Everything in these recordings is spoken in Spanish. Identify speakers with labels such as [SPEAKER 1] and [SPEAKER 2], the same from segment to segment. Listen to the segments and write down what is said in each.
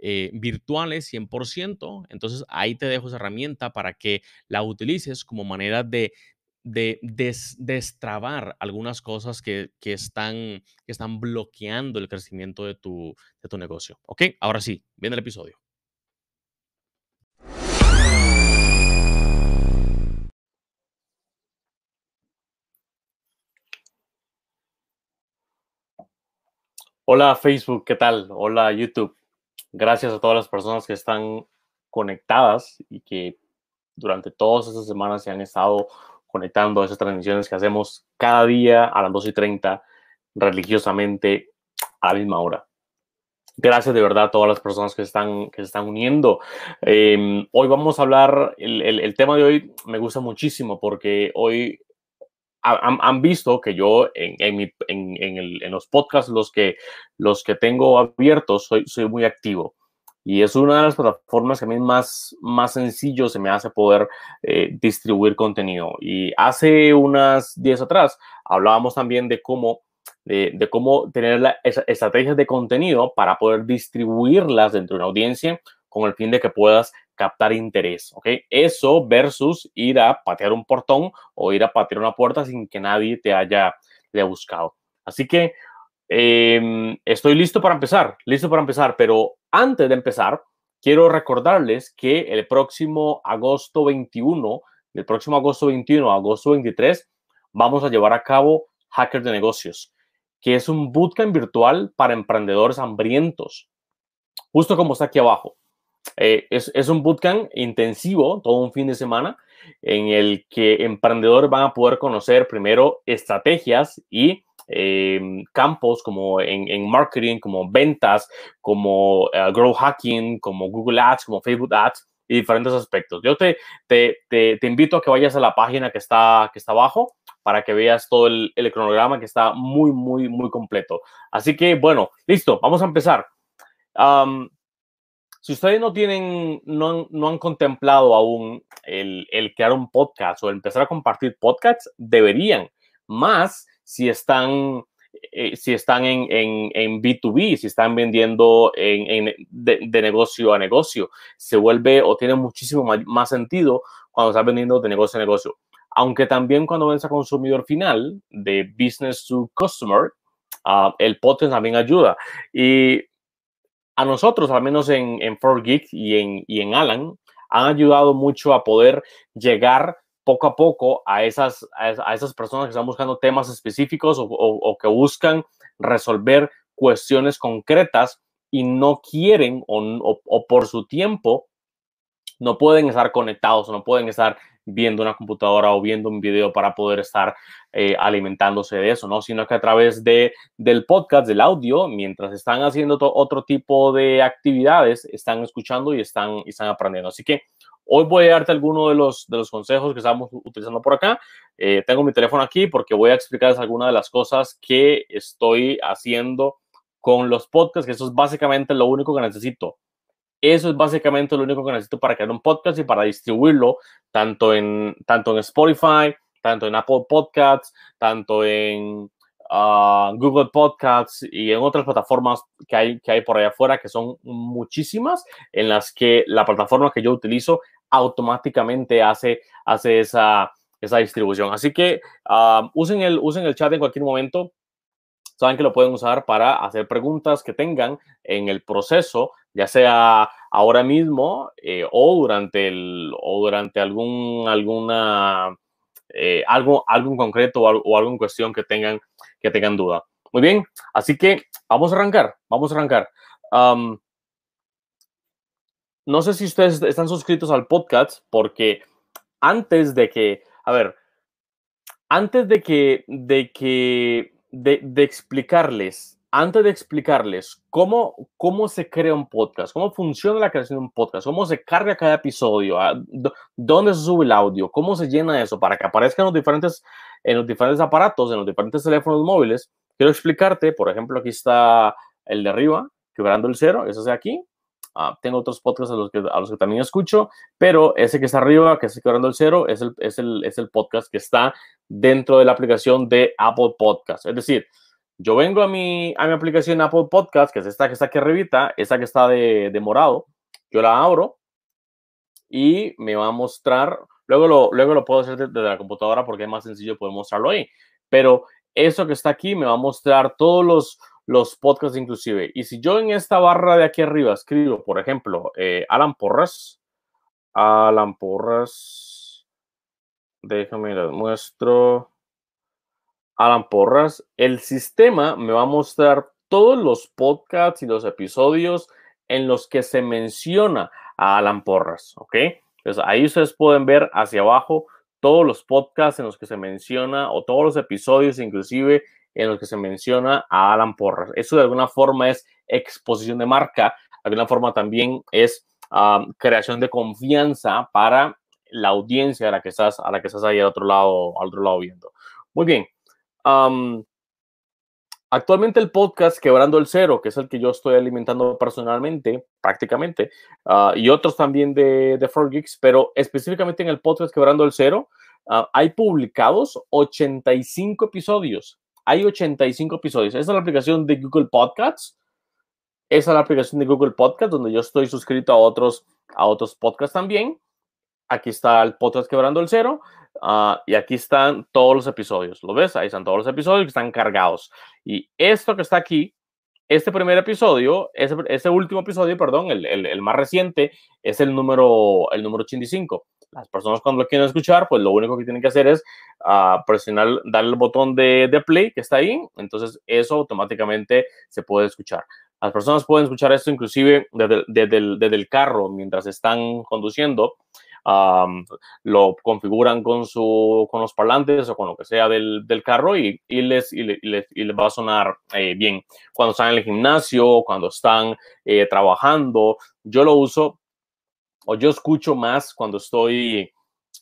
[SPEAKER 1] eh, virtuales 100%. Entonces ahí te dejo esa herramienta para que la utilices como manera de, de destrabar algunas cosas que, que, están, que están bloqueando el crecimiento de tu, de tu negocio. ¿Ok? Ahora sí, viene el episodio. Hola Facebook, ¿qué tal? Hola YouTube gracias a todas las personas que están conectadas y que durante todas estas semanas se han estado conectando a esas transmisiones que hacemos cada día a las 2 y 30 religiosamente a la misma hora. Gracias de verdad a todas las personas que están, que se están uniendo. Em, hoy vamos a hablar, el, tema de hoy me gusta muchísimo porque hoy han, visto que yo en, en, en, el, en, los podcasts, los que, los que tengo abiertos, soy, soy muy activo. Y es una de las plataformas que a mí más, más sencillo se me hace poder eh, distribuir contenido. Y hace unas días atrás hablábamos también de cómo, de, de cómo tener la, estrategias de contenido para poder distribuirlas dentro de una audiencia con el fin de que puedas captar interés, ¿ok? Eso versus ir a patear un portón o ir a patear una puerta sin que nadie te haya, le buscado. Así que em, estoy listo para empezar, listo para empezar, pero antes de empezar, quiero recordarles que el próximo agosto 21, del próximo agosto 21 a agosto 23, vamos a llevar a cabo Hackers de Negocios, que es un bootcamp virtual para emprendedores hambrientos, justo como está aquí abajo. Eh, es, un bootcamp intensivo, todo un fin de semana, en el que emprendedores van a poder conocer primero estrategias y em, campos como en, marketing, como ventas, como uh, grow hacking, como Google Ads, como Facebook Ads y diferentes aspectos. Yo te, te, te, invito a que vayas a la página que está, que está abajo para que veas todo el, el cronograma que está muy, muy, muy completo. Así que, bueno, listo, vamos a empezar. Si ustedes no tienen, no, no han contemplado aún el, el, crear un podcast o empezar a compartir podcasts, deberían. Más si están, eh, si están en, en, en, B2B, si están vendiendo en, de, de, negocio a negocio, se vuelve o tiene muchísimo más, sentido cuando estás vendiendo de negocio a negocio. Aunque también cuando vendes a consumidor final, de business to customer, uh, el podcast también ayuda. Y a nosotros, al menos en, en 4Geek y en, y en Alan, han ayudado mucho a poder llegar poco a poco a esas, a esas personas que están buscando temas específicos o, o, que buscan resolver cuestiones concretas y no quieren o, o, por su tiempo no pueden estar conectados, no pueden estar viendo una computadora o viendo un video para poder estar eh, alimentándose de eso, ¿no? Sino que a través de, del podcast, del audio, mientras están haciendo otro tipo de actividades, están escuchando y están, están aprendiendo. Así que hoy voy a darte algunos de los, de los consejos que estamos utilizando por acá. Eh, tengo mi teléfono aquí porque voy a explicarles algunas de las cosas que estoy haciendo con los podcasts, que eso es básicamente lo único que necesito eso es básicamente lo único que necesito para crear un podcast y para distribuirlo tanto en, tanto en Spotify, tanto en Apple Podcasts, tanto en ah, Google Podcasts y en otras plataformas que hay, que hay por allá afuera, que son muchísimas, en las que la plataforma que yo utilizo automáticamente hace, hace esa, esa distribución. Así que ah, usen, el, usen el chat en cualquier momento saben que lo pueden usar para hacer preguntas que tengan en el proceso, ya sea ahora mismo eh, o durante el o durante algún alguna eh, algo algo en concreto o, algo, en cuestión que tengan que tengan duda. Muy bien, así que vamos a arrancar, vamos a arrancar. no sé si ustedes están suscritos al podcast porque antes de que, a ver, antes de que de que de, explicarles, antes de explicarles cómo, cómo se crea un podcast, cómo funciona la creación de un podcast, cómo se carga cada episodio, ah, dónde se sube el audio, cómo se llena eso para que aparezcan los diferentes, en los diferentes aparatos, en los diferentes teléfonos móviles, quiero explicarte, por ejemplo, aquí está el de arriba, quebrando el cero, eso es aquí, Ah, tengo otros podcasts a los, que, a los que también escucho, pero ese que está arriba, que está quebrando el cero, es el, es, el, es el podcast que está dentro de la aplicación de Apple Podcast. Es decir, yo vengo a mi, a mi aplicación Apple Podcast, que es esta que está aquí arribita, esta que está de, de morado, yo la abro y me va a mostrar, luego lo, luego lo puedo hacer desde la computadora porque es más sencillo poder mostrarlo ahí, pero eso que está aquí me va a mostrar todos los, los podcasts inclusive. Y si yo en esta barra de aquí arriba escribo, por ejemplo, eh, Alan Porras, Alan Porras, déjame les muestro. Alan Porras, el sistema me va a mostrar todos los podcasts y los episodios en los que se menciona a Alan Porras, ¿ok? Entonces ahí ustedes pueden ver hacia abajo todos los podcasts en los que se menciona o todos los episodios inclusive en los que se menciona a Alan Porras. Eso de alguna forma es exposición de marca, de alguna forma también es creación de confianza para la audiencia a la que estás, a la que estás ahí al otro lado, al otro lado viendo. Muy bien. actualmente el podcast Quebrando el Cero, que es el que yo estoy alimentando personalmente, prácticamente, ah, y otros también de, de Geeks, pero específicamente en el podcast Quebrando el Cero, ah, hay publicados 85 episodios. Hay 85 episodios. Esa es la aplicación de Google Podcasts. Esa es la aplicación de Google Podcasts, donde yo estoy suscrito a otros, a otros podcasts también. Aquí está el podcast Quebrando el Cero. Ah, y aquí están todos los episodios. ¿Lo ves? Ahí están todos los episodios que están cargados. Y esto que está aquí, este primer episodio, ese, ese último episodio, perdón, el, el, el, más reciente, es el número, el número 85 las personas cuando lo quieren escuchar, pues lo único que tienen que hacer es uh, presionar, darle el botón de, de, play que está ahí, entonces eso automáticamente se puede escuchar. Las personas pueden escuchar esto inclusive desde, desde, el, desde el, carro mientras están conduciendo, lo configuran con, su, con los parlantes o con lo que sea del, del carro y, y, les, y, les, y, les, va a sonar eh, bien. Cuando están en el gimnasio, cuando están eh, trabajando, yo lo uso o yo escucho más cuando estoy,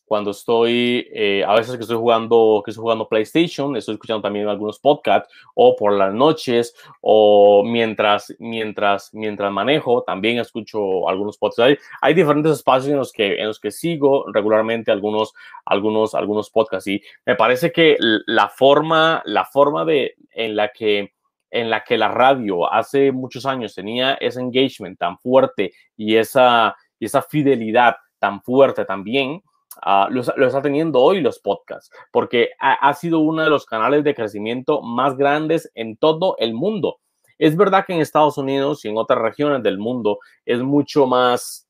[SPEAKER 1] cuando estoy, eh, a veces que estoy jugando, que estoy jugando PlayStation, estoy escuchando también algunos podcasts, o por las noches, o mientras, mientras, mientras manejo, también escucho algunos podcasts. Hay, hay diferentes espacios en los que, en los que sigo regularmente algunos, algunos, algunos podcasts. Y me parece que la forma, la forma de, en la que en la que la radio hace muchos años tenía ese engagement tan fuerte y esa, y esa fidelidad tan fuerte también, uh, lo, está teniendo hoy los podcasts, porque ha, sido uno de los canales de crecimiento más grandes en todo el mundo. Es verdad que en Estados Unidos y en otras regiones del mundo es mucho más,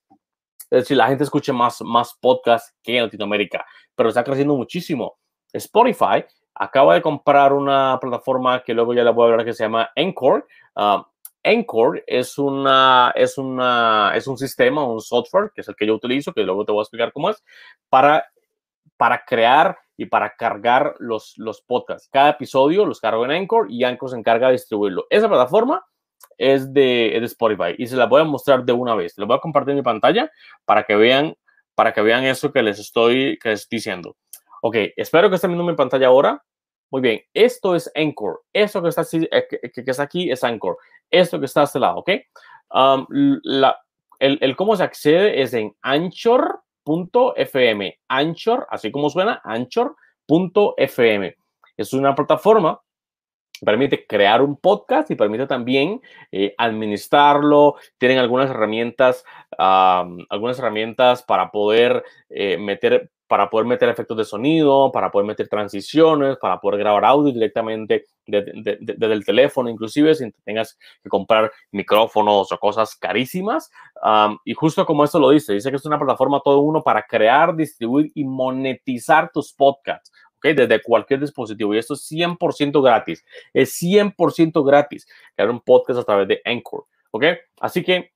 [SPEAKER 1] es decir, la gente escucha más, más podcasts que en Latinoamérica, pero está creciendo muchísimo. Spotify acaba de comprar una plataforma que luego ya le voy a hablar que se llama Encore. Uh, Anchor es, una, es, una, es un sistema, un software, que es el que yo utilizo, que luego te voy a explicar cómo es, para, para crear y para cargar los, los podcasts. Cada episodio los cargo en Anchor y Anchor se encarga de distribuirlo. Esa plataforma es de, Spotify y se la voy a mostrar de una vez. Les voy a compartir mi pantalla para que vean, para que vean eso que les estoy, que les estoy diciendo. Ok, espero que estén viendo mi pantalla ahora. Muy bien, esto es Anchor. Esto que está, eh, que, que está aquí es Anchor. Esto que está a este lado, ¿ok? El, cómo se accede es en anchor.fm. Anchor, así como suena, anchor.fm. Es una plataforma permite crear un podcast y permite también eh, administrarlo. Tienen algunas herramientas, algunas herramientas para poder eh, meter para poder meter efectos de sonido, para poder meter transiciones, para poder grabar audio directamente desde el teléfono, inclusive sin que tengas que comprar micrófonos o cosas carísimas. y justo como esto lo dice, dice que es una plataforma todo uno para crear, distribuir y monetizar tus podcasts desde cualquier dispositivo. Y esto es 100% gratis. Es 100% gratis crear un podcast a través de Anchor. ¿ok? Así que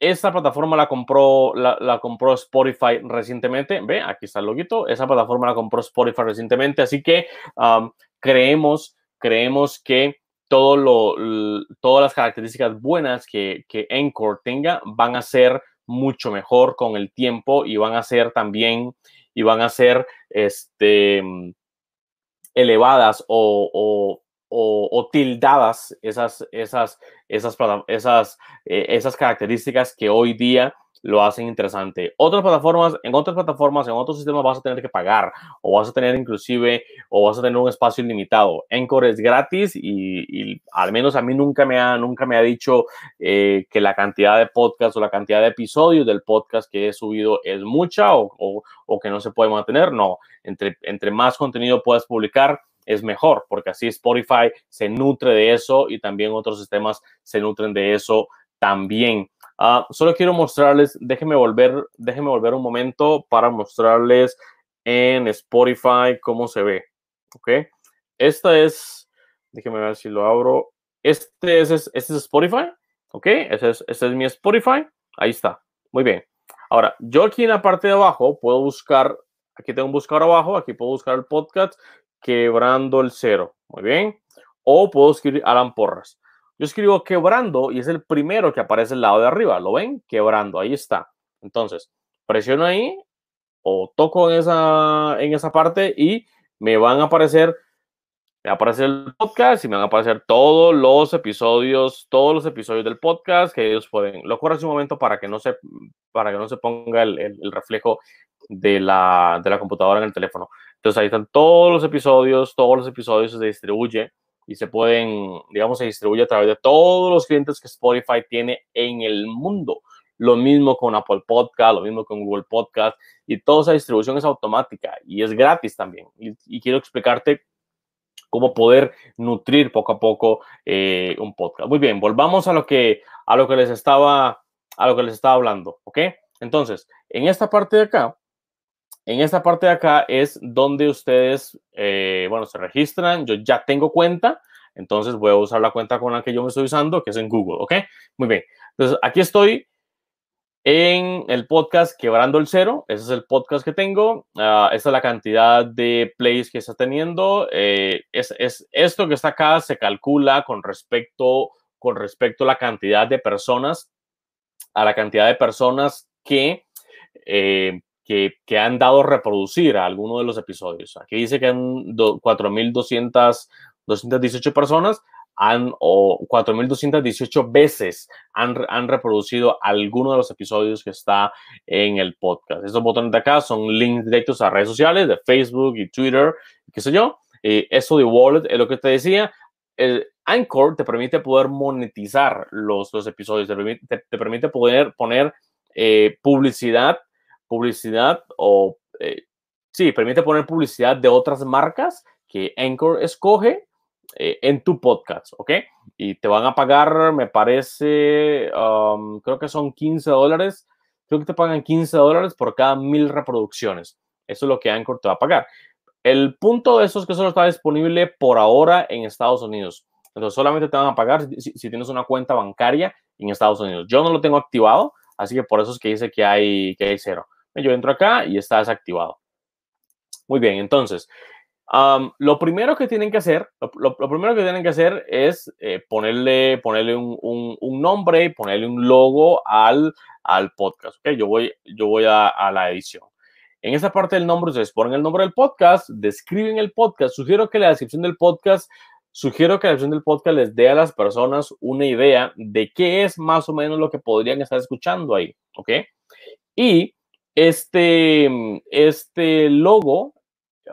[SPEAKER 1] esta plataforma la compró, la, compró Spotify recientemente. Ve, aquí está el loguito. Esa plataforma la compró Spotify recientemente. Así que creemos, creemos que todo lo, todas las características buenas que, que Anchor tenga van a ser mucho mejor con el tiempo y van a ser también y van a ser este, elevadas o, tildadas esas, esas, esas, esas, eh, esas características que hoy día lo hacen interesante. Otras plataformas, en otras plataformas, en otros sistemas vas a tener que pagar o vas a tener inclusive o vas a tener un espacio ilimitado. Encore es gratis y, al menos a mí nunca me ha, nunca me ha dicho eh, que la cantidad de podcast o la cantidad de episodios del podcast que he subido es mucha o, que no se puede mantener. No, entre, entre más contenido puedas publicar, es mejor, porque así Spotify se nutre de eso y también otros sistemas se nutren de eso también. Ah, solo quiero mostrarles, déjenme volver, déjenme volver un momento para mostrarles en Spotify cómo se ve. ¿Ok? Esta es, déjenme ver si lo abro. Este es, este es Spotify. ¿Ok? Este es, este es mi Spotify. Ahí está. Muy bien. Ahora, yo aquí en la parte de abajo puedo buscar, aquí tengo un buscador abajo, aquí puedo buscar el podcast Quebrando el Cero. Muy bien. O puedo escribir Alan Porras. Yo escribo quebrando y es el primero que aparece al lado de arriba. ¿Lo ven? Quebrando. Ahí está. Entonces, presiono ahí o toco en esa, en esa parte y me van a aparecer, me va aparecer el podcast y me van a aparecer todos los episodios, todos los episodios del podcast que ellos pueden. Lo corro hace un momento para que no se, para que no se ponga el, el reflejo de la, de la computadora en el teléfono. Entonces ahí están todos los episodios, todos los episodios se distribuye y se pueden, digamos, se distribuye a través de todos los clientes que Spotify tiene en el mundo. Lo mismo con Apple Podcast, lo mismo con Google Podcast y toda esa distribución es automática y es gratis también. Y, quiero explicarte cómo poder nutrir poco a poco eh, un podcast. Muy bien, volvamos a lo que a lo que les estaba a lo que les estaba hablando, ¿ok? Entonces, en esta parte de acá, en esta parte de acá es donde ustedes, eh, bueno, se registran. Yo ya tengo cuenta, entonces voy a usar la cuenta con la que yo me estoy usando, que es en Google, ¿ok? Muy bien. Entonces, aquí estoy en el podcast Quebrando el Cero. Ese es el podcast que tengo. Uh, esta es la cantidad de plays que está teniendo. Eh, es, es, esto que está acá se calcula con respecto, con respecto a la cantidad de personas, a la cantidad de personas que eh, que, han dado reproducir a alguno de los episodios. Aquí dice que han 4.218 personas han, o 4.218 veces han, han, reproducido alguno de los episodios que está en el podcast. Estos botones de acá son links directos a redes sociales de Facebook y Twitter, qué sé yo. Eh, eso de Wallet es lo que te decía. El Anchor te permite poder monetizar los, los episodios, te permite, te, permite poder poner eh, publicidad publicidad o, eh, sí, permite poner publicidad de otras marcas que Anchor escoge eh, en tu podcast, ¿ok? Y te van a pagar, me parece, um, creo que son 15 dólares, creo que te pagan 15 dólares por cada mil reproducciones. Eso es lo que Anchor te va a pagar. El punto de eso es que solo está disponible por ahora en Estados Unidos. Entonces solamente te van a pagar si, si, tienes una cuenta bancaria en Estados Unidos. Yo no lo tengo activado, así que por eso es que dice que hay, que hay cero. Yo entro acá y está desactivado. Muy bien, entonces, lo primero que tienen que hacer, lo, primero que tienen que hacer es eh, ponerle, ponerle un, un, nombre, ponerle un logo al, al podcast. Yo voy, yo voy a, a, la edición. En esa parte del nombre, ustedes ponen el nombre del podcast, describen el podcast. Sugiero que la descripción del podcast, sugiero que la descripción del podcast les dé a las personas una idea de qué es más o menos lo que podrían estar escuchando ahí. ¿Ok? Y este, este logo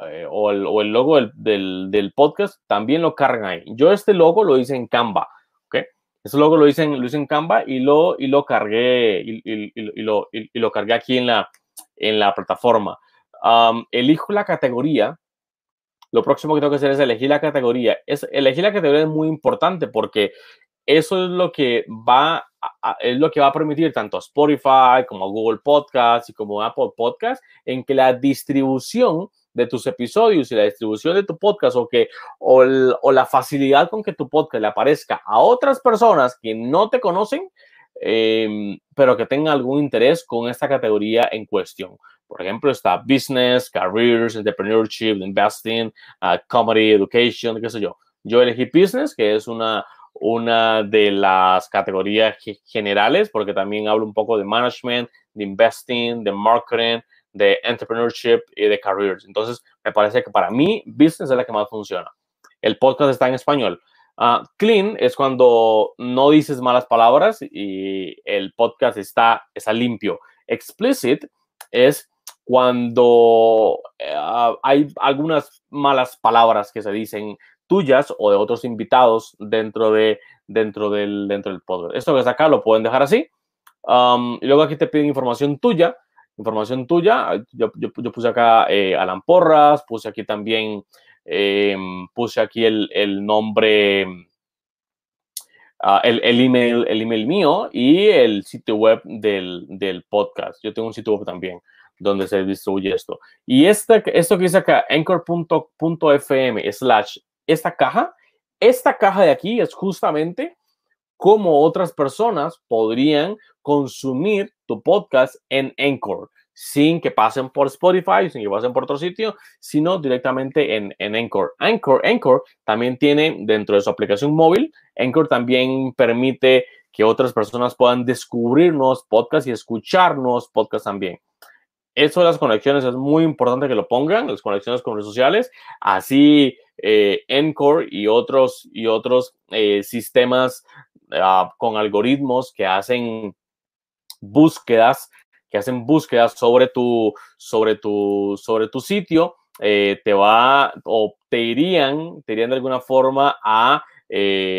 [SPEAKER 1] eh, o, el, logo del, del, podcast también lo cargan ahí. Yo este logo lo hice en Canva, ¿ok? Este logo lo hice en, lo hice en Canva y lo, y lo cargué y, y, lo, cargué aquí en la, en la plataforma. Elijo la categoría. Lo próximo que tengo que hacer es elegir la categoría. Es, elegir la categoría es muy importante porque eso es lo que va es lo que va a permitir tanto Spotify como Google Podcast y como Apple Podcast en que la distribución de tus episodios y la distribución de tu podcast o que o, la facilidad con que tu podcast le aparezca a otras personas que no te conocen eh, pero que tengan algún interés con esta categoría en cuestión. Por ejemplo, está business, careers, entrepreneurship, investing, uh, comedy, education, qué sé yo. Yo elegí business, que es una, una de las categorías generales, porque también hablo un poco de management, de investing, de marketing, de entrepreneurship y de careers. Entonces, me parece que para mí, business es la que más funciona. El podcast está en español. Uh, clean es cuando no dices malas palabras y el podcast está, está limpio. Explicit es cuando uh, hay algunas malas palabras que se dicen tuyas o de otros invitados dentro, de, dentro, del, dentro del podcast. Esto que está acá lo pueden dejar así. Um, y luego aquí te piden información tuya información tuya. Yo, yo, puse acá eh, Alan Porras, puse aquí también, eh, puse aquí el, el nombre, uh, el, el, email, el email mío y el sitio web del, del, podcast. Yo tengo un sitio web también donde se distribuye esto. Y esta, esto que dice acá, anchor.fm slash esta caja, esta caja de aquí es justamente cómo otras personas podrían consumir tu podcast en Anchor sin que pasen por Spotify, sin que pasen por otro sitio, sino directamente en, en Anchor. Anchor. Anchor también tiene dentro de su aplicación móvil, Anchor también permite que otras personas puedan descubrir nuevos podcasts y escuchar nuevos podcasts también. Eso de las conexiones es muy importante que lo pongan, las conexiones con redes sociales. Así, eh, Encore y otros, y otros eh, sistemas uh, con algoritmos que hacen búsquedas, que hacen búsquedas sobre tu, sobre tu, sobre tu sitio, eh, te va o te irían, te irían de alguna forma a,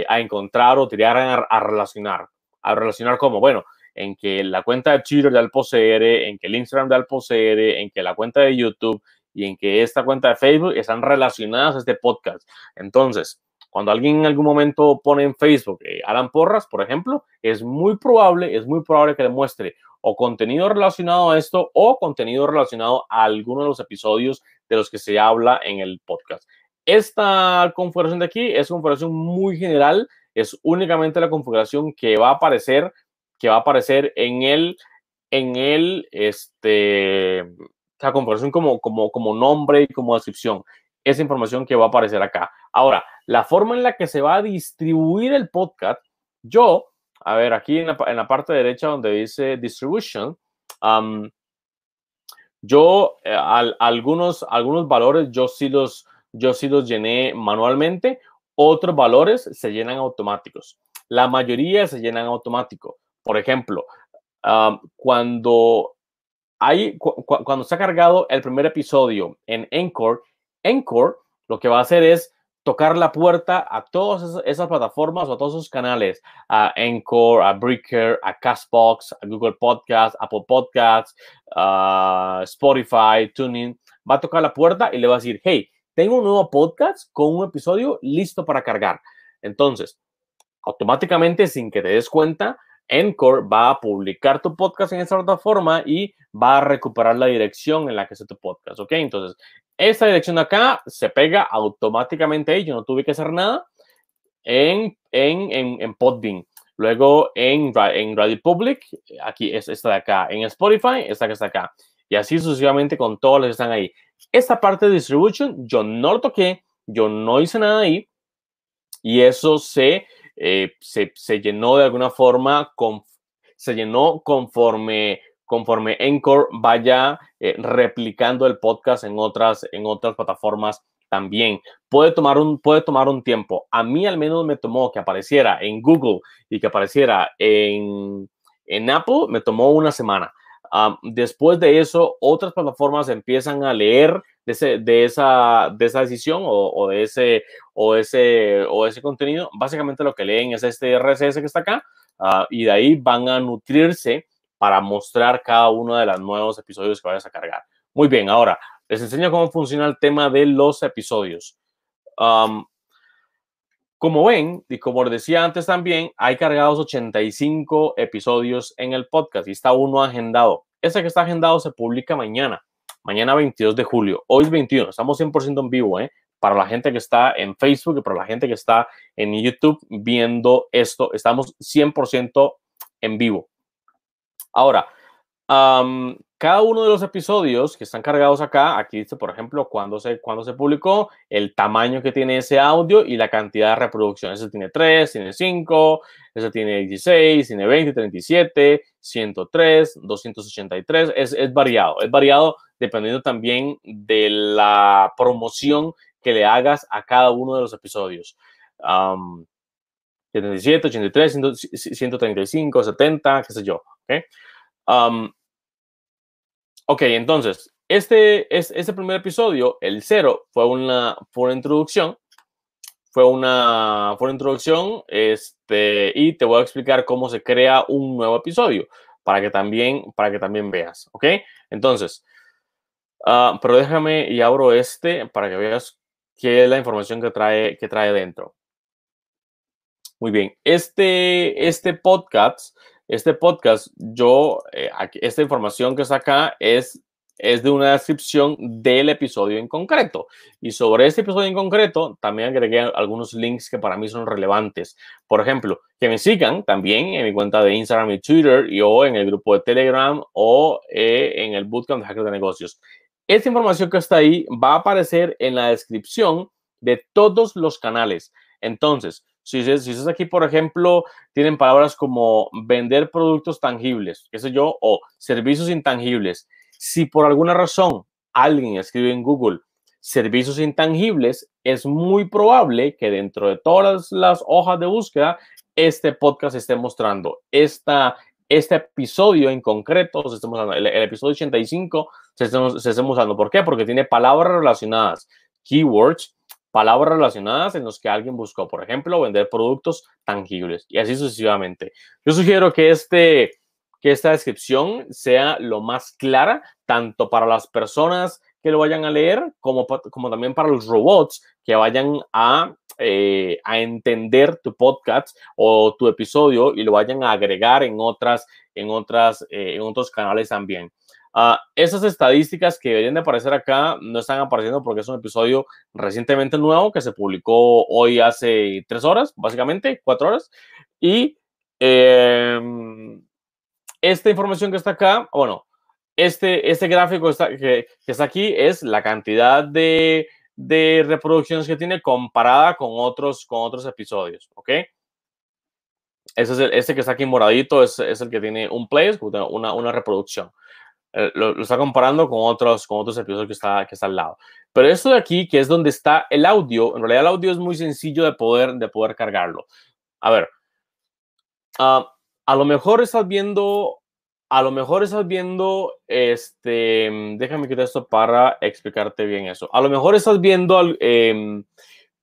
[SPEAKER 1] a encontrar o te irían a, a, relacionar. A relacionar como, bueno, en que la cuenta de Twitter de AlpoCR, en que el Instagram de AlpoCR, en que la cuenta de YouTube y en que esta cuenta de Facebook están relacionadas a este podcast. Entonces, cuando alguien en algún momento pone en Facebook eh, Alan Porras, por ejemplo, es muy probable, es muy probable que le muestre o contenido relacionado a esto o contenido relacionado a alguno de los episodios de los que se habla en el podcast. Esta configuración de aquí es una configuración muy general, es únicamente la configuración que va a aparecer, que va a aparecer en el, en el, este, la configuración como, como, como nombre y como descripción esa información que va a aparecer acá. Ahora, la forma en la que se va a distribuir el podcast, yo, a ver, aquí en la, parte derecha donde dice distribution, yo eh, algunos, algunos valores yo sí, los, yo sí los llené manualmente, otros valores se llenan automáticos. La mayoría se llenan automático. Por ejemplo, cuando hay, ha cargado el primer episodio en Encore, Encore lo que va a hacer es tocar la puerta a todas esas, plataformas o a todos esos canales, a Encore, a Breaker, a Castbox, a Google Podcast, Apple Podcasts, a Spotify, Tuning. Va a tocar la puerta y le va a decir, hey, tengo un nuevo podcast con un episodio listo para cargar. Entonces, automáticamente, sin que te des cuenta, Encore va a publicar tu podcast en esa plataforma y va a recuperar la dirección en la que está tu podcast, ¿ok? Entonces, esta dirección de acá se pega automáticamente ahí, yo no tuve que hacer nada. en, en, en, Podbean, luego en, en Radio Public, aquí es esta de acá, en Spotify, esta que está acá, y así sucesivamente con todos los que están ahí. Esta parte de distribution yo no lo toqué, yo no hice nada ahí, y eso se, eh, se, se, llenó de alguna forma, con, se llenó conforme conforme Encore vaya eh, replicando el podcast en otras, en otras plataformas también. Puede tomar, un, puede tomar un tiempo. A mí al menos me tomó que apareciera en Google y que apareciera en, en Apple, me tomó una semana. después de eso, otras plataformas empiezan a leer de, esa, de esa decisión o, de ese, o, ese, o ese contenido. Básicamente lo que leen es este RSS que está acá ah, y de ahí van a nutrirse para mostrar cada uno de los nuevos episodios que vayas a cargar. Muy bien, ahora les enseño cómo funciona el tema de los episodios. como ven, y como les decía antes también, hay cargados 85 episodios en el podcast y está uno agendado. Ese que está agendado se publica mañana, mañana 22 de julio. Hoy es 21, estamos 100% en vivo, ¿eh? Para la gente que está en Facebook y para la gente que está en YouTube viendo esto, estamos 100% en vivo. Ahora, cada uno de los episodios que están cargados acá, aquí dice, por ejemplo, cuándo se, cuando se publicó, el tamaño que tiene ese audio y la cantidad de reproducciones. Ese tiene 3, tiene 5, ese tiene 16, tiene 20, 37, 103, 283. Es, es variado, es variado dependiendo también de la promoción que le hagas a cada uno de los episodios. 77, 83, 135, 70, qué sé yo. ¿okay? ok, entonces, este, este primer episodio, el cero, fue una, fue una introducción. Fue una, fue una introducción este, y te voy a explicar cómo se crea un nuevo episodio para que también, para que también veas. ¿Ok? Entonces, ah, pero déjame y abro este para que veas qué es la información que trae, que trae dentro. Muy bien, este, este podcast este podcast, yo, eh, esta información que está acá es, es de una descripción del episodio en concreto. Y sobre este episodio en concreto, también agregué algunos links que para mí son relevantes. Por ejemplo, que me sigan también en mi cuenta de Instagram y Twitter y o en el grupo de Telegram o eh, en el Bootcamp de Hackers de Negocios. Esta información que está ahí va a aparecer en la descripción de todos los canales. Entonces, si, estás aquí, por ejemplo, tienen palabras como vender productos tangibles, qué sé yo, o servicios intangibles. Si por alguna razón alguien escribe en Google servicios intangibles, es muy probable que dentro de todas las hojas de búsqueda este podcast esté mostrando esta, este episodio en concreto, el, episodio 85, se estemos, se estemos usando. ¿Por qué? Porque tiene palabras relacionadas, keywords, palabras relacionadas en los que alguien buscó, por ejemplo, vender productos tangibles y así sucesivamente. Yo sugiero que, este, que esta descripción sea lo más clara, tanto para las personas que lo vayan a leer, como, como también para los robots que vayan a, eh, a entender tu podcast o tu episodio y lo vayan a agregar en, otras, en, otras, eh, en otros canales también. Uh, esas estadísticas que deberían de aparecer acá no están apareciendo porque es un episodio recientemente nuevo que se publicó hoy hace tres horas, básicamente, cuatro horas. Y eh, esta información que está acá, bueno, este, este gráfico está, que, que, está aquí es la cantidad de, de, reproducciones que tiene comparada con otros, con otros episodios, ¿ok? Ese es el, este que está aquí moradito es, es el que tiene un play, una, una reproducción. Eh, lo, está comparando con otros, con otros episodios que está, que está al lado. Pero esto de aquí, que es donde está el audio, en realidad el audio es muy sencillo de poder, de poder cargarlo. A ver, ah, a lo mejor estás viendo, a lo mejor estás viendo, este, déjame quitar esto para explicarte bien eso. A lo mejor estás viendo eh,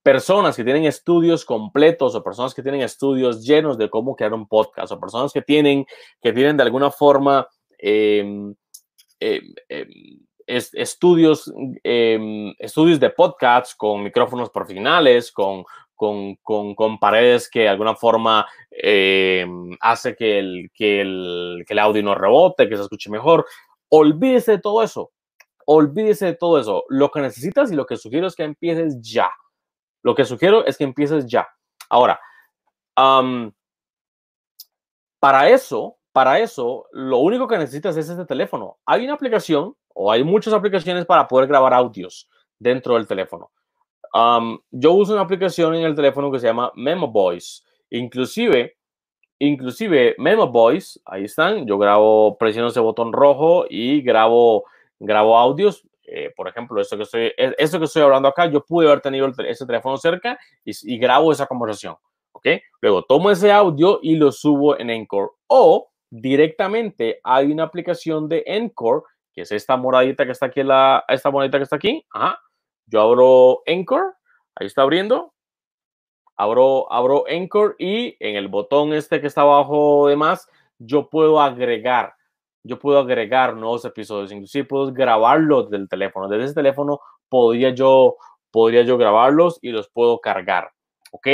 [SPEAKER 1] personas que tienen estudios completos o personas que tienen estudios llenos de cómo crear un podcast o personas que tienen, que tienen de alguna forma eh, em, estudios, em, estudios de podcasts con micrófonos profesionales, con, con, con, paredes que de alguna forma em, hace que el, que, el, que el audio no rebote, que se escuche mejor. Olvídese de todo eso. Olvídese de todo eso. Lo que necesitas y lo que sugiero es que empieces ya. Lo que sugiero es que empieces ya. Ahora, para eso, para eso, lo único que necesitas es este teléfono. Hay una aplicación o hay muchas aplicaciones para poder grabar audios dentro del teléfono. Yo uso una aplicación en el teléfono que se llama Memo Voice. Inclusive, inclusive Memo Voice, ahí están. Yo grabo presionando ese botón rojo y grabo, grabo audios. Eh, por ejemplo, esto que, estoy, e, esto que estoy hablando acá, yo pude haber tenido ese teléfono cerca y, y grabo esa conversación. ¿Ok? Luego tomo ese audio y lo subo en Encore. O directamente hay una aplicación de Encore, que es esta moradita que está aquí, la, esta moradita que está aquí. Ajá. Yo abro Encore, ahí está abriendo. Abro, abro Encore y en el botón este que está abajo de más, yo puedo agregar, yo puedo agregar nuevos episodios, inclusive puedo grabarlos del teléfono. Desde ese teléfono podría yo, podría yo grabarlos y los puedo cargar. ¿Ok?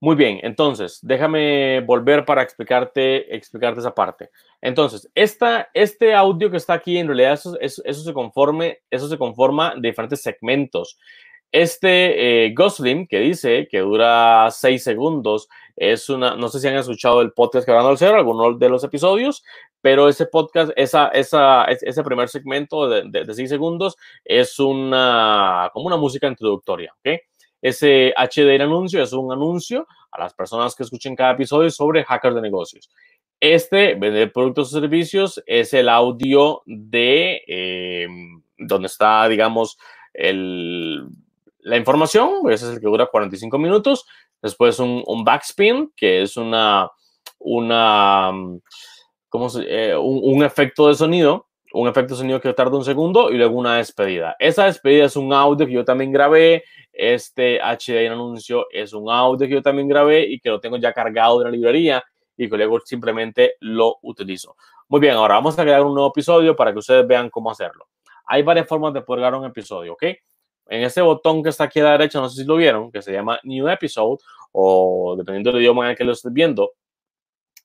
[SPEAKER 1] Muy bien, entonces, déjame volver para explicarte, explicarte esa parte. Entonces, esta, este audio que está aquí, en realidad, eso, eso, se, conforme, eso se conforma de diferentes segmentos. Este eh, Gosling que dice que dura seis segundos es una, no sé si han escuchado el podcast que van a hacer, alguno de los episodios, pero ese podcast, esa, ese primer segmento de, de, seis segundos es una, como una música introductoria, ¿ok? Ese HD anuncio es un anuncio a las personas que escuchen cada episodio sobre hackers de negocios. Este, vender productos o servicios, es el audio de em, donde está, digamos, el, la información. Ese es el que dura 45 minutos. Después un, backspin, que es una, una, ¿cómo eh, un efecto de sonido un efecto sonido que tarda un segundo y luego una despedida. Esa despedida es un audio que yo también grabé este HD anuncio es un audio que yo también grabé y que lo tengo ya cargado de la librería y que luego simplemente lo utilizo. Muy bien, ahora vamos a crear un nuevo episodio para que ustedes vean cómo hacerlo. Hay varias formas de poder grabar un episodio, ¿ok? En ese botón que está aquí a la derecha, no sé si lo vieron, que se llama New Episode o dependiendo del idioma en el que lo estés viendo,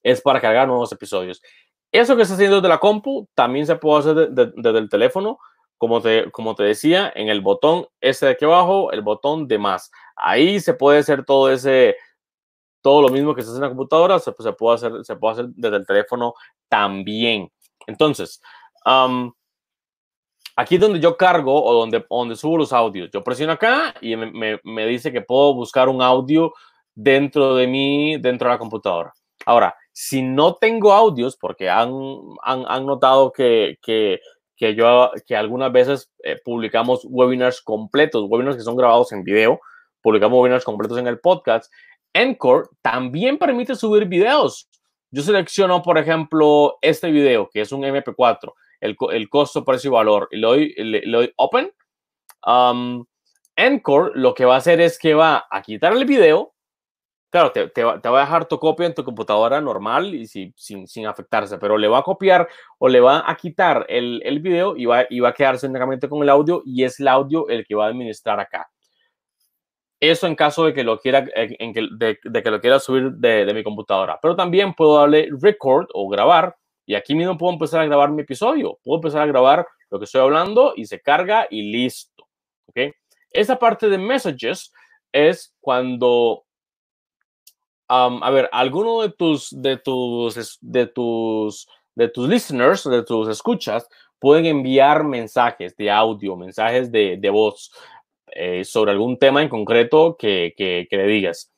[SPEAKER 1] es para cargar nuevos episodios. Eso que está haciendo desde la compu también se puede hacer desde el teléfono como te, como te decía, en el botón ese de aquí abajo, el botón de más. Ahí se puede hacer todo ese, todo lo mismo que se hace en la computadora, se, se puede, hacer, se puede hacer desde el teléfono también. Entonces, aquí es donde yo cargo o donde, donde subo los audios. Yo presiono acá y me, me, dice que puedo buscar un audio dentro de mí, dentro de la computadora. Ahora, si no tengo audios, porque han, han, han notado que, que que yo, que algunas veces eh, publicamos webinars completos, webinars que son grabados en video, publicamos webinars completos en el podcast. Encore también permite subir videos. Yo selecciono, por ejemplo, este video, que es un MP4, el, el costo, precio y valor, y le doy, open. Um, Encore lo que va a hacer es que va a quitar el video claro, te, va, a dejar tu copia en tu computadora normal y sin, afectarse, pero le va a copiar o le va a quitar el, video y va, a quedarse únicamente con el audio y es el audio el que va a administrar acá. Eso en caso de que lo quiera, eh, de, que lo quiera subir de, de, mi computadora. Pero también puedo darle record o grabar y aquí mismo puedo empezar a grabar mi episodio. Puedo empezar a grabar lo que estoy hablando y se carga y listo. ¿Ok? Esa parte de messages es cuando a ver, alguno de tus, de tus, de tus, de tus listeners, de tus escuchas, pueden enviar mensajes de audio, mensajes de, de voz eh, sobre algún tema en concreto que, que, le digas.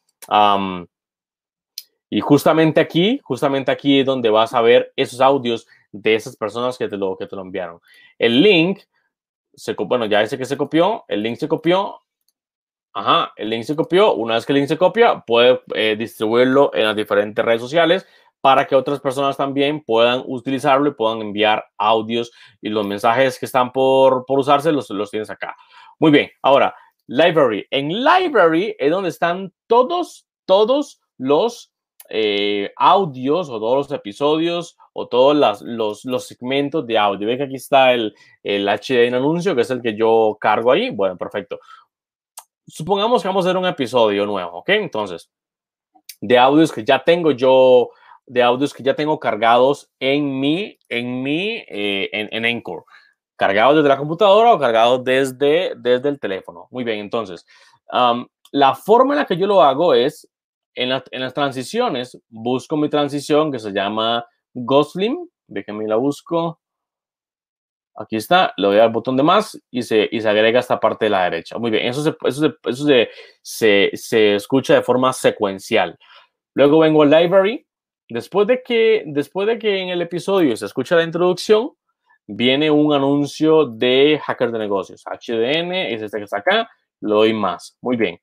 [SPEAKER 1] y justamente aquí, justamente aquí es donde vas a ver esos audios de esas personas que te lo, que te lo enviaron. El link, se, bueno, ya ese que se copió, el link se copió, Ajá, el link se copió. Una vez que el link se copia, puede eh, distribuirlo en las diferentes redes sociales para que otras personas también puedan utilizarlo y puedan enviar audios y los mensajes que están por, por usarse los, los tienes acá. Muy bien, ahora, library. En library es donde están todos, todos los eh, audios o todos los episodios o todos las, los, los segmentos de audio. Ven que aquí está el, el HD en anuncio, que es el que yo cargo ahí. Bueno, perfecto supongamos que vamos a hacer un episodio nuevo, ¿ok? Entonces, de audios que ya tengo yo, de audios que ya tengo cargados en mi, en mi, eh, en, en Encore. Cargados desde la computadora o cargados desde, desde el teléfono. Muy bien, entonces, la forma en la que yo lo hago es en, en, las transiciones, busco mi transición que se llama Gosling. Déjenme la busco. Aquí está, le doy al botón de más y se, y se agrega esta parte de la derecha. Muy bien, eso, se, eso, eso se, se, se, escucha de forma secuencial. Luego vengo al library. Después de, que, después de que en el episodio se escucha la introducción, viene un anuncio de hacker de negocios. HDN es este que está acá, le doy más. Muy bien.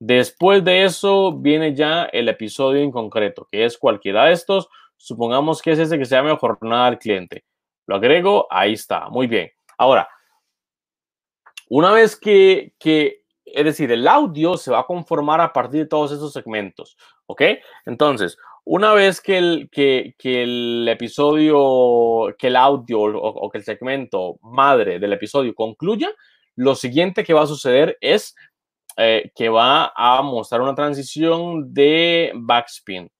[SPEAKER 1] Después de eso viene ya el episodio en concreto, que es cualquiera de estos. Supongamos que es ese que se llama jornada al cliente. Lo agrego, ahí está, muy bien. Ahora, una vez que, es decir, el audio se va a conformar a partir de todos esos segmentos, ¿ok? Entonces, una vez que el, que, el episodio, que el audio o, que el segmento madre del episodio concluya, lo siguiente que va a suceder es eh, que va a mostrar una transición de backspin.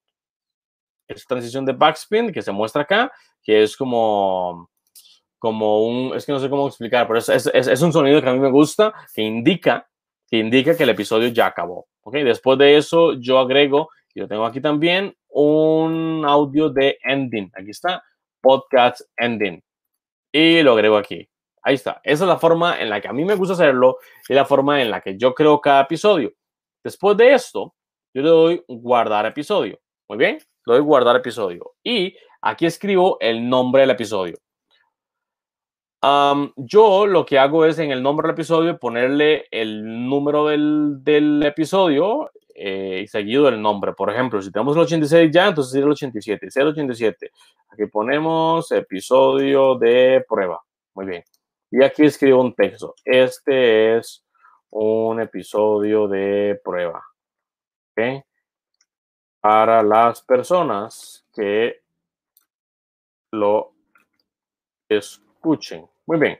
[SPEAKER 1] Esta transición de backspin que se muestra acá que es como, como un, es que no sé cómo explicar, pero es, es, es, un sonido que a mí me gusta, que indica, que indica que el episodio ya acabó. ¿ok? Después de eso, yo agrego, y lo tengo aquí también, un audio de ending. Aquí está, podcast ending. Y lo agrego aquí. Ahí está. Esa es la forma en la que a mí me gusta hacerlo y la forma en la que yo creo cada episodio. Después de esto, yo le doy guardar episodio. Muy bien, le doy guardar episodio. Y Aquí escribo el nombre del episodio. yo lo que hago es en el nombre del episodio ponerle el número del, episodio eh, y seguido el nombre. Por ejemplo, si tenemos el 86 ya, entonces sería el 87. 087. Aquí ponemos episodio de prueba. Muy bien. Y aquí escribo un texto. Este es un episodio de prueba. Para las personas que lo escuchen. Muy bien.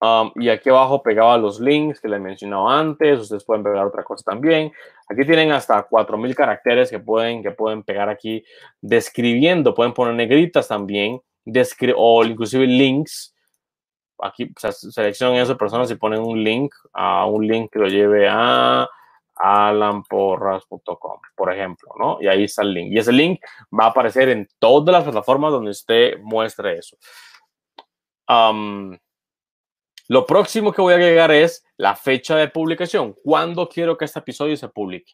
[SPEAKER 1] Um, y aquí abajo pegaba los links que les mencionaba antes. Ustedes pueden pegar otra cosa también. Aquí tienen hasta 4000 caracteres que pueden, que pueden pegar aquí describiendo. Pueden poner negritas también. o inclusive links. Aquí seleccionan esas personas y ponen un link a un link que lo lleve a alanporras.com, por ejemplo, ¿no? Y ahí está el link. Y ese link va a aparecer en todas las plataformas donde usted muestre eso. lo próximo que voy a agregar es la fecha de publicación. ¿Cuándo quiero que este episodio se publique?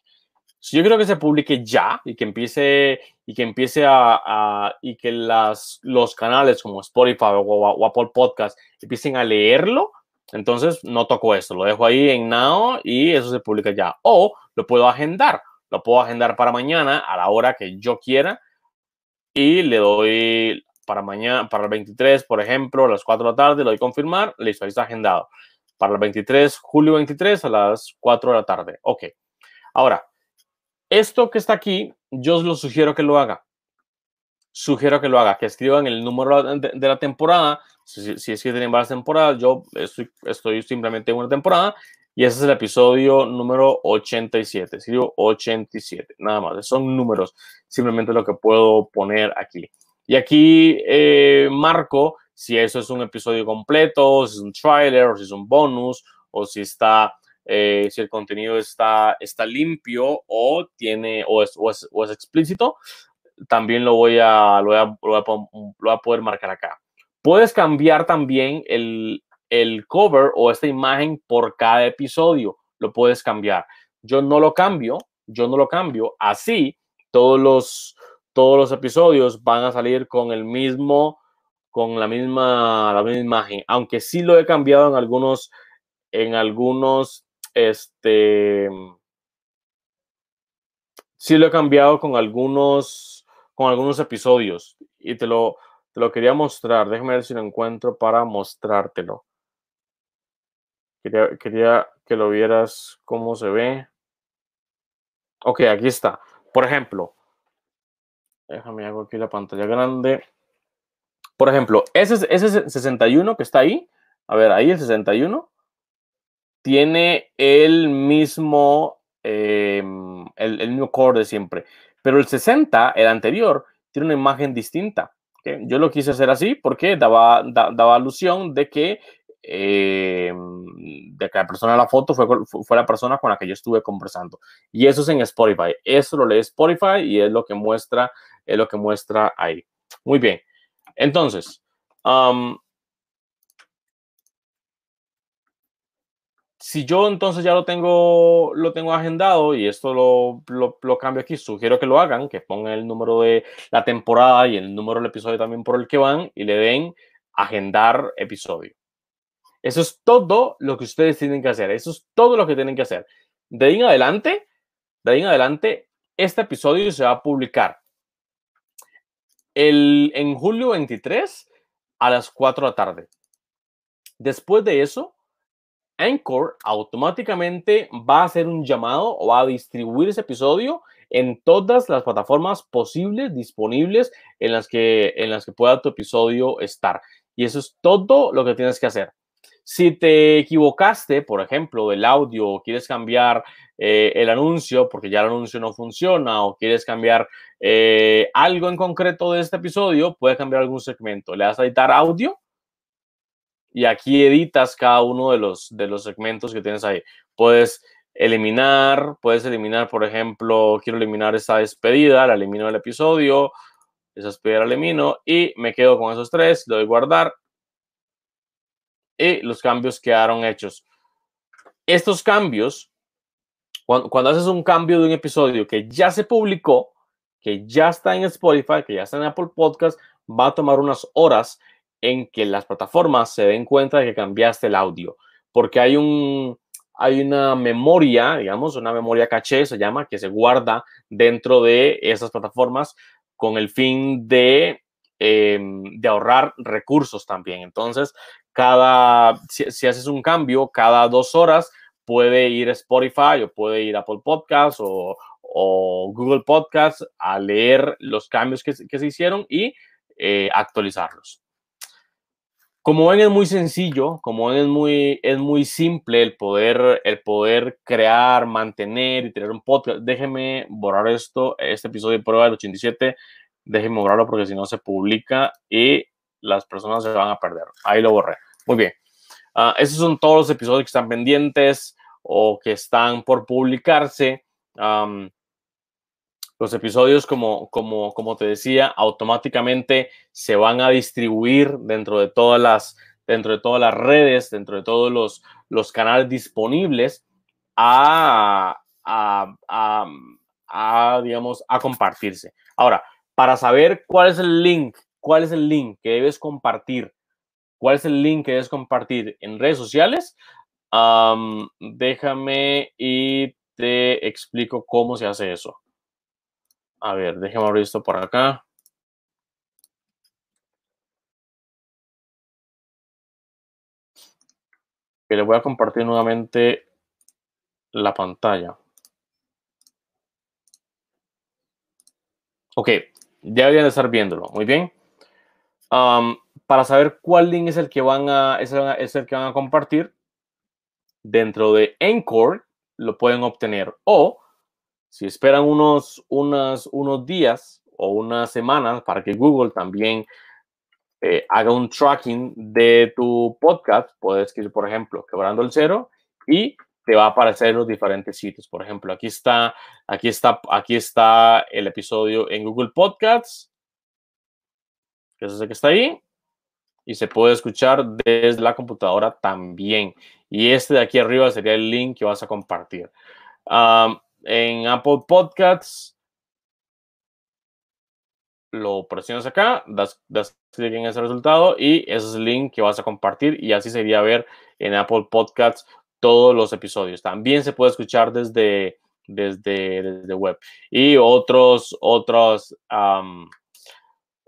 [SPEAKER 1] Si yo quiero que se publique ya y que empiece y que empiece a, y que los canales como Spotify o, o Apple Podcast empiecen a leerlo, entonces no toco esto, lo dejo ahí en Now y eso se publica ya. O lo puedo agendar, lo puedo agendar para mañana a la hora que yo quiera y le doy para mañana, para el 23, por ejemplo, a las 4 de la tarde, le doy confirmar, listo, ahí está agendado. Para el 23, julio 23 a las 4 de la tarde. Ok. Ahora, esto que está aquí, yo lo sugiero que lo haga. Sugiero que lo haga, que escriban el número de la temporada, si, es que tienen varias temporadas, yo estoy, simplemente en una temporada y ese es el episodio número 87. Escribo 87, nada más. Son números, simplemente lo que puedo poner aquí. Y aquí eh, marco si eso es un episodio completo, si es un trailer, si es un bonus, o si está, eh, si el contenido está, está limpio o tiene, o es, o es, es explícito. También lo voy a, lo voy a, lo voy a poder marcar acá. Puedes cambiar también el, cover o esta imagen por cada episodio. Lo puedes cambiar. Yo no lo cambio, yo no lo cambio. Así, todos los, todos los episodios van a salir con el mismo, con la misma, la misma imagen. Aunque sí lo he cambiado en algunos, en algunos, este, sí lo he cambiado con algunos, con algunos episodios. Y te lo, te lo quería mostrar. Déjame ver si lo encuentro para mostrártelo. Quería, que lo vieras cómo se ve. Ok, aquí está. Por ejemplo, déjame hago aquí la pantalla grande. Por ejemplo, ese, ese 61 que está ahí, a ver, ahí el 61, tiene el mismo, em, el, el mismo core de siempre. Pero el 60, el anterior, tiene una imagen distinta. Yo lo quise hacer así porque daba, daba alusión de que eh, de que la persona de la foto fue, fue la persona con la que yo estuve conversando. Y eso es en Spotify. Eso lo lee Spotify y es lo que muestra, es lo que muestra ahí. Muy bien. Entonces, si yo entonces ya lo tengo, lo tengo agendado y esto lo, lo, cambio aquí, sugiero que lo hagan, que pongan el número de la temporada y el número del episodio también por el que van y le den agendar episodio. Eso es todo lo que ustedes tienen que hacer. Eso es todo lo que tienen que hacer. De ahí en adelante, de ahí en adelante, este episodio se va a publicar el, en julio 23 a las 4 de la tarde. Después de eso, Anchor automáticamente va a hacer un llamado o va a distribuir ese episodio en todas las plataformas posibles, disponibles en las que, en las que pueda tu episodio estar. Y eso es todo lo que tienes que hacer. Si te equivocaste, por ejemplo, del audio, o quieres cambiar eh, el anuncio porque ya el anuncio no funciona, o quieres cambiar eh, algo en concreto de este episodio, puedes cambiar algún segmento. Le das a editar audio y aquí editas cada uno de los, de los segmentos que tienes ahí. Puedes eliminar, puedes eliminar, por ejemplo, quiero eliminar esta despedida, la elimino del episodio, esa despedida la elimino y me quedo con esos tres, le doy guardar y los cambios quedaron hechos. Estos cambios, cuando, cuando haces un cambio de un episodio que ya se publicó, que ya está en Spotify, que ya está en Apple Podcast, va a tomar unas horas en que las plataformas se den cuenta de que cambiaste el audio, porque hay un hay una memoria, digamos, una memoria caché se llama, que se guarda dentro de esas plataformas con el fin de, em, de ahorrar recursos también. Entonces, cada, si, haces un cambio, cada dos horas puede ir Spotify o puede ir Apple Podcasts o, Google Podcasts a leer los cambios que, que se hicieron y eh, actualizarlos. Como ven es muy sencillo, como ven es muy, es muy simple el poder, el poder crear, mantener y tener un podcast. Déjenme borrar esto, este episodio de prueba del 87, déjenme borrarlo porque si no se publica y las personas se van a perder. Ahí lo borré. Muy bien. Uh, esos son todos los episodios que están pendientes o que están por publicarse. Los episodios, como, como, como te decía, automáticamente se van a distribuir dentro de todas las, dentro de todas las redes, dentro de todos los, los canales disponibles a, a, a, digamos, a compartirse. Ahora, para saber cuál es el link, cuál es el link que debes compartir, cuál es el link que debes compartir en redes sociales, déjame y te explico cómo se hace eso. A ver, déjame abrir esto por acá. Que le voy a compartir nuevamente la pantalla. Ok, ya deberían de estar viéndolo. Muy bien. para saber cuál link es el que van a, es el que van a compartir, dentro de Encore lo pueden obtener. O si esperan unos, unos días o unas semanas para que Google también eh, haga un tracking de tu podcast, puedes escribir, por ejemplo, quebrando el cero y te va a aparecer los diferentes sitios. Por ejemplo, aquí está, aquí está, aquí está el episodio en Google Podcasts. Que es ese que está ahí. Y se puede escuchar desde la computadora también. Y este de aquí arriba sería el link que vas a compartir en Apple Podcasts. Lo presionas acá, das, clic en ese resultado y ese es el link que vas a compartir y así sería ver en Apple Podcasts todos los episodios. También se puede escuchar desde, desde, desde web y otros, otros,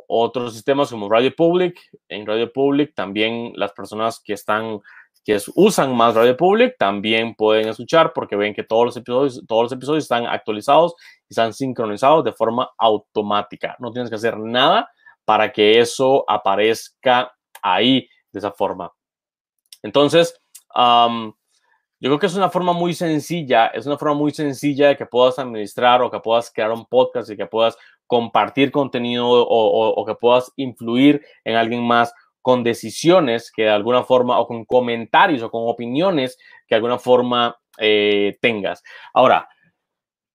[SPEAKER 1] otros sistemas como Radio Public. En Radio Public también las personas que están que usan más Radio Public también pueden escuchar porque ven que todos los episodios, todos los episodios están actualizados y están sincronizados de forma automática. No tienes que hacer nada para que eso aparezca ahí de esa forma. Entonces, yo creo que es una forma muy sencilla, es una forma muy sencilla de que puedas administrar o que puedas crear un podcast y que puedas compartir contenido o, o que puedas influir en alguien más con decisiones que de alguna forma, o con comentarios o con opiniones que de alguna forma eh, tengas. Ahora,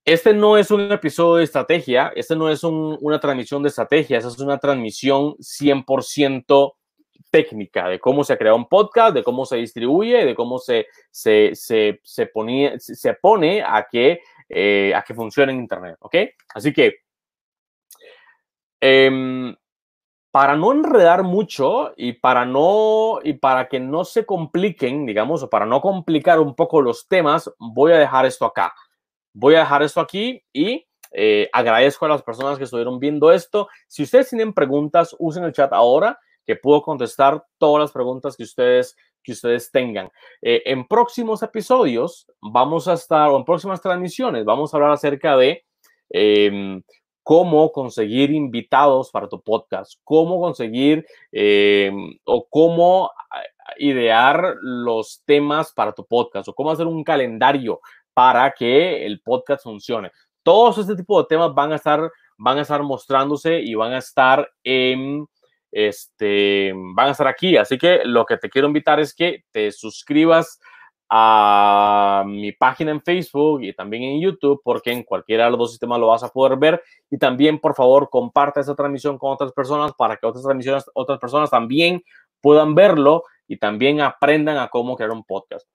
[SPEAKER 1] este no es un episodio de estrategia, este no es una transmisión de estrategia, esta es una transmisión 100% técnica de cómo se crea un podcast, de cómo se distribuye, de cómo se, se, se, se, se pone a que, eh, a que funcione en Internet, ¿ok? Así que, em, para no enredar mucho y para no y para que no se compliquen, digamos, o para no complicar un poco los temas, voy a dejar esto acá. Voy a dejar esto aquí y eh, agradezco a las personas que estuvieron viendo esto. Si ustedes tienen preguntas, usen el chat ahora que puedo contestar todas las preguntas que ustedes que ustedes tengan. Eh, en próximos episodios vamos a estar, o en próximas transmisiones, vamos a hablar acerca de em, cómo conseguir invitados para tu podcast, cómo conseguir eh, o cómo ah, idear los temas para tu podcast o cómo hacer un calendario para que el podcast funcione. Todos este tipo de temas van a estar, van a estar mostrándose y van a estar en, este, van a estar aquí. Así que lo que te quiero invitar es que te suscribas a mi página en Facebook y también en YouTube, porque en cualquiera de los dos sistemas lo vas a poder ver. Y también, por favor, comparte esta transmisión con otras personas para que otras transmisiones, otras personas también puedan verlo y también aprendan a cómo crear un podcast.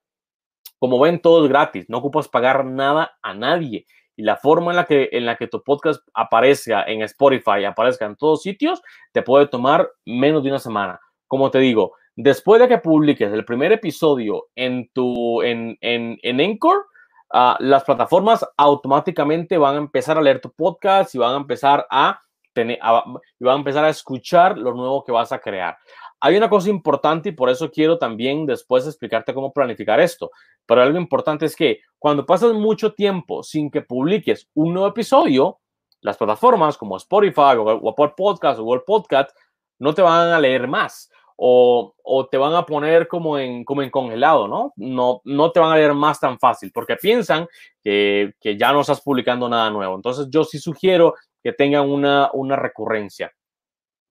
[SPEAKER 1] Como ven, todo es gratis, no ocupas pagar nada a nadie. Y la forma en la que, en la que tu podcast aparezca en Spotify, aparezca en todos sitios, te puede tomar menos de una semana. Como te digo, Después de que publiques el primer episodio en tu en, en, en Anchor, uh, las plataformas automáticamente van a empezar a leer tu podcast y van a empezar a tener y van a empezar a escuchar lo nuevo que vas a crear. Hay una cosa importante y por eso quiero también después explicarte cómo planificar esto. Pero algo importante es que cuando pasas mucho tiempo sin que publiques un nuevo episodio, las plataformas como Spotify o Apple Podcast o Google Podcast no te van a leer más o, te van a poner como en, como en congelado, ¿no? ¿no? No te van a leer más tan fácil porque piensan que, ya no estás publicando nada nuevo. Entonces yo sí sugiero que tengan una, una recurrencia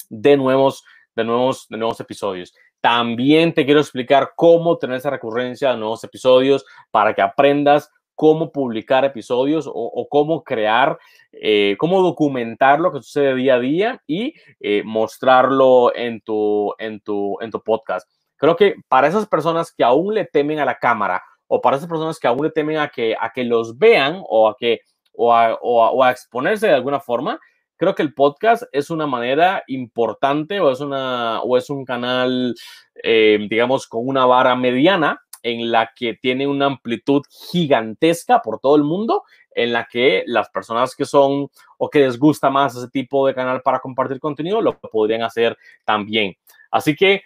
[SPEAKER 1] de nuevos, de, nuevos, de nuevos episodios. También te quiero explicar cómo tener esa recurrencia de nuevos episodios para que aprendas cómo publicar episodios o, cómo crear, eh, cómo documentar lo que sucede día a día y eh, mostrarlo en tu, en, tu, en tu podcast. Creo que para esas personas que aún le temen a la cámara o para esas personas que aún le temen a que, a que los vean o a, que, o a, exponerse de alguna forma, creo que el podcast es una manera importante o es, una, o es un canal, eh, digamos, con una vara mediana en la que tiene una amplitud gigantesca por todo el mundo, en la que las personas que son o que les gusta más ese tipo de canal para compartir contenido lo podrían hacer también. Así que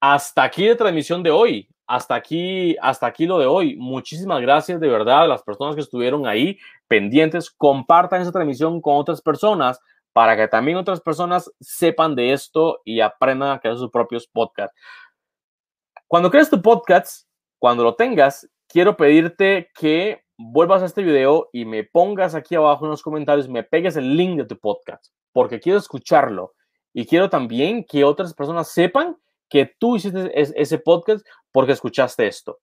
[SPEAKER 1] hasta aquí la transmisión de hoy. Hasta aquí, hasta aquí lo de hoy. Muchísimas gracias de verdad a las personas que estuvieron ahí pendientes. Compartan esa transmisión con otras personas para que también otras personas sepan de esto y aprendan a crear sus propios podcasts. Cuando crees tu podcast, cuando lo tengas, quiero pedirte que vuelvas a este video y me pongas aquí abajo en los comentarios, me pegues el link de tu podcast, porque quiero escucharlo. Y quiero también que otras personas sepan que tú hiciste ese podcast porque escuchaste esto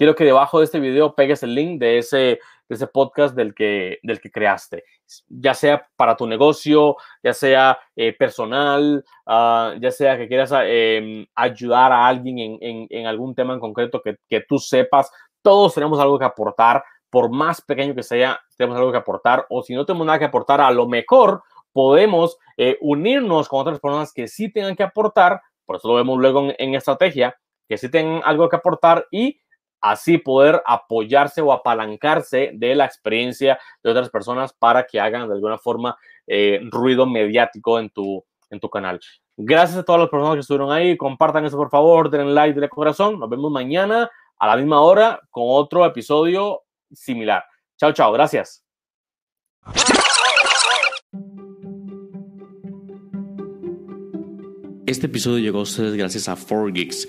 [SPEAKER 1] quiero que debajo de este video pegues el link de ese, de ese podcast del que, del que creaste, ya sea para tu negocio, ya sea eh, personal, uh, ya sea que quieras eh, ayudar a alguien en, en, en, algún tema en concreto que, que tú sepas. Todos tenemos algo que aportar, por más pequeño que sea, tenemos algo que aportar, o si no tenemos nada que aportar, a lo mejor podemos eh, unirnos con otras personas que sí tengan que aportar, por eso lo vemos luego en, en estrategia, que sí tengan algo que aportar y así poder apoyarse o apalancarse de la experiencia de otras personas para que hagan de alguna forma eh, ruido mediático en tu, en tu canal. Gracias a todas las personas que estuvieron ahí. Compartan eso, por favor. Den like, de corazón. Nos vemos mañana a la misma hora con otro episodio similar. Chao, chao. Gracias.
[SPEAKER 2] Este episodio llegó a ustedes gracias a 4Geeks